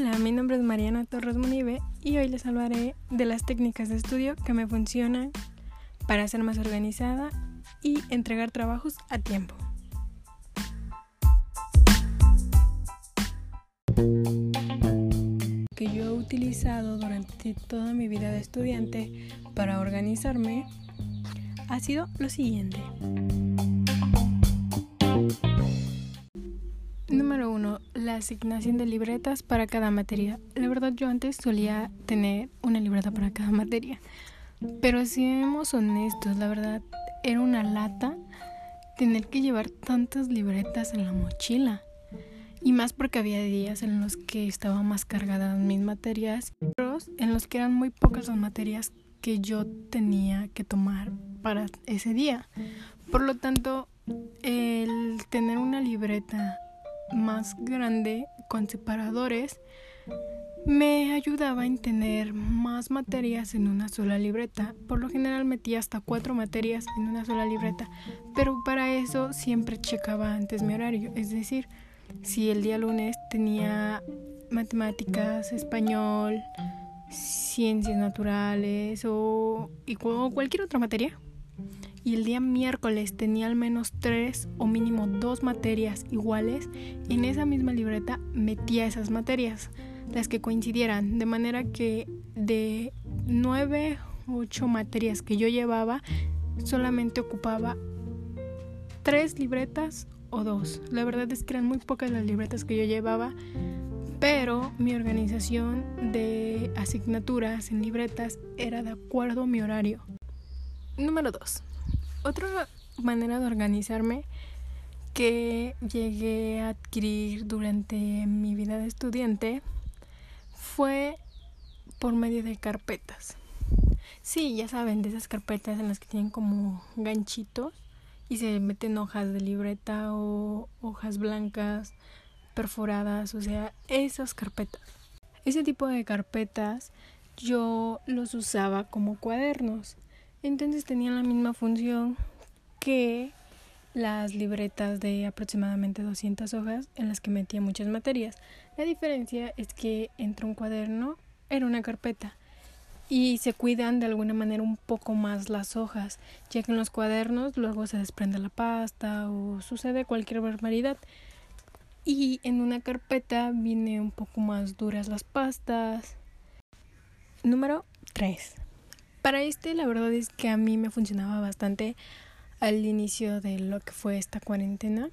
Hola, mi nombre es Mariana Torres Munive y hoy les hablaré de las técnicas de estudio que me funcionan para ser más organizada y entregar trabajos a tiempo. Que yo he utilizado durante toda mi vida de estudiante para organizarme ha sido lo siguiente. La asignación de libretas para cada materia. La verdad yo antes solía tener una libreta para cada materia. Pero si seamos honestos, la verdad era una lata tener que llevar tantas libretas en la mochila. Y más porque había días en los que estaba más cargada mis materias, en los que eran muy pocas las materias que yo tenía que tomar para ese día. Por lo tanto, el tener una libreta más grande con separadores me ayudaba a tener más materias en una sola libreta. Por lo general metía hasta cuatro materias en una sola libreta, pero para eso siempre checaba antes mi horario. Es decir, si el día lunes tenía matemáticas, español, ciencias naturales o, o cualquier otra materia, y el día miércoles tenía al menos tres o mínimo dos materias iguales, en esa misma libreta metía esas materias, las que coincidieran, de manera que de nueve o ocho materias que yo llevaba, solamente ocupaba tres libretas o dos. La verdad es que eran muy pocas las libretas que yo llevaba, pero mi organización de asignaturas en libretas era de acuerdo a mi horario. Número 2. Otra manera de organizarme que llegué a adquirir durante mi vida de estudiante fue por medio de carpetas. Sí, ya saben, de esas carpetas en las que tienen como ganchitos y se meten hojas de libreta o hojas blancas perforadas, o sea, esas carpetas. Ese tipo de carpetas yo los usaba como cuadernos. Entonces tenían la misma función que las libretas de aproximadamente 200 hojas en las que metía muchas materias. La diferencia es que entre un cuaderno era una carpeta y se cuidan de alguna manera un poco más las hojas, ya que en los cuadernos luego se desprende la pasta o sucede cualquier barbaridad. Y en una carpeta viene un poco más duras las pastas. Número 3. Para este la verdad es que a mí me funcionaba bastante al inicio de lo que fue esta cuarentena.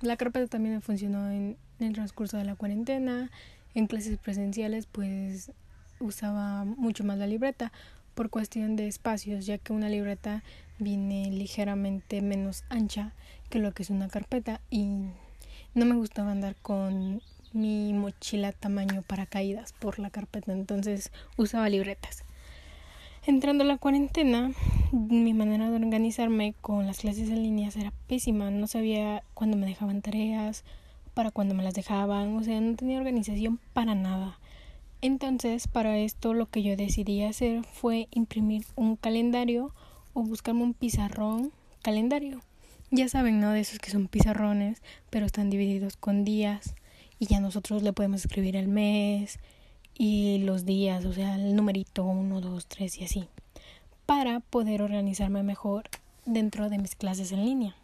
la carpeta también me funcionó en, en el transcurso de la cuarentena. En clases presenciales pues usaba mucho más la libreta por cuestión de espacios, ya que una libreta viene ligeramente menos ancha que lo que es una carpeta y no me gustaba andar con mi mochila tamaño paracaídas por la carpeta, entonces usaba libretas. Entrando la cuarentena, mi manera de organizarme con las clases en línea era pésima, no sabía cuándo me dejaban tareas, para cuándo me las dejaban, o sea, no tenía organización para nada. Entonces, para esto lo que yo decidí hacer fue imprimir un calendario o buscarme un pizarrón calendario. Ya saben, ¿no? De esos que son pizarrones, pero están divididos con días y ya nosotros le podemos escribir el mes y los días, o sea, el numerito 1, 2, 3 y así, para poder organizarme mejor dentro de mis clases en línea.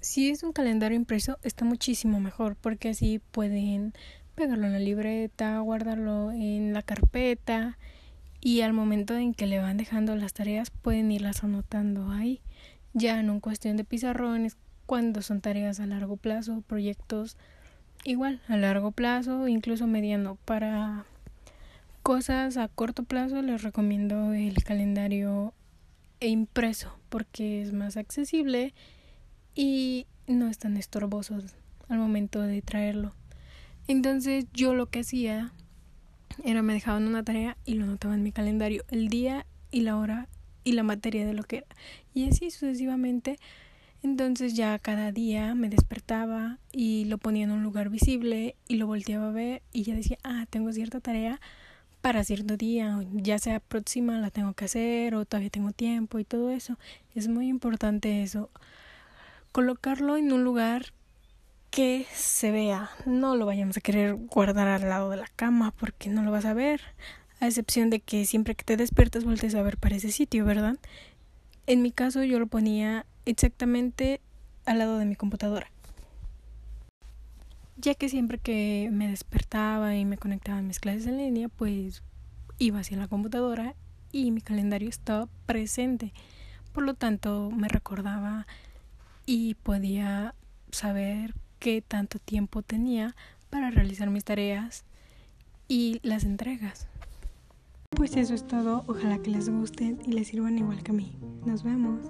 Si es un calendario impreso, está muchísimo mejor porque así pueden pegarlo en la libreta, guardarlo en la carpeta y al momento en que le van dejando las tareas pueden irlas anotando ahí. Ya en cuestión de pizarrones, cuando son tareas a largo plazo, proyectos igual a largo plazo, incluso mediano. Para cosas a corto plazo les recomiendo el calendario impreso porque es más accesible y no es tan estorboso al momento de traerlo. Entonces yo lo que hacía era me dejaban una tarea y lo anotaba en mi calendario el día y la hora y la materia de lo que era. Y así sucesivamente entonces ya cada día me despertaba y lo ponía en un lugar visible y lo volteaba a ver y ya decía, ah, tengo cierta tarea para cierto día, ya sea próxima la tengo que hacer o todavía tengo tiempo y todo eso. Es muy importante eso. Colocarlo en un lugar que se vea. No lo vayamos a querer guardar al lado de la cama porque no lo vas a ver. A excepción de que siempre que te despiertas vueltes a ver para ese sitio, ¿verdad? En mi caso yo lo ponía exactamente al lado de mi computadora. Ya que siempre que me despertaba y me conectaba a mis clases en línea, pues iba hacia la computadora y mi calendario estaba presente. Por lo tanto, me recordaba y podía saber qué tanto tiempo tenía para realizar mis tareas y las entregas. Pues eso es todo, ojalá que les gusten y les sirvan igual que a mí. Nos vemos.